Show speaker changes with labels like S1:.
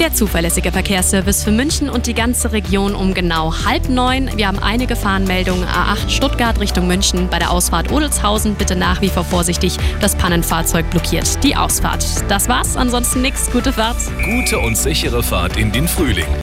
S1: Der zuverlässige Verkehrsservice für München und die ganze Region um genau halb neun. Wir haben einige Gefahrenmeldung A8 Stuttgart Richtung München. Bei der Ausfahrt Odelshausen bitte nach wie vor vorsichtig. Das Pannenfahrzeug blockiert die Ausfahrt. Das war's, ansonsten nichts. Gute Fahrt.
S2: Gute und sichere Fahrt in den Frühling.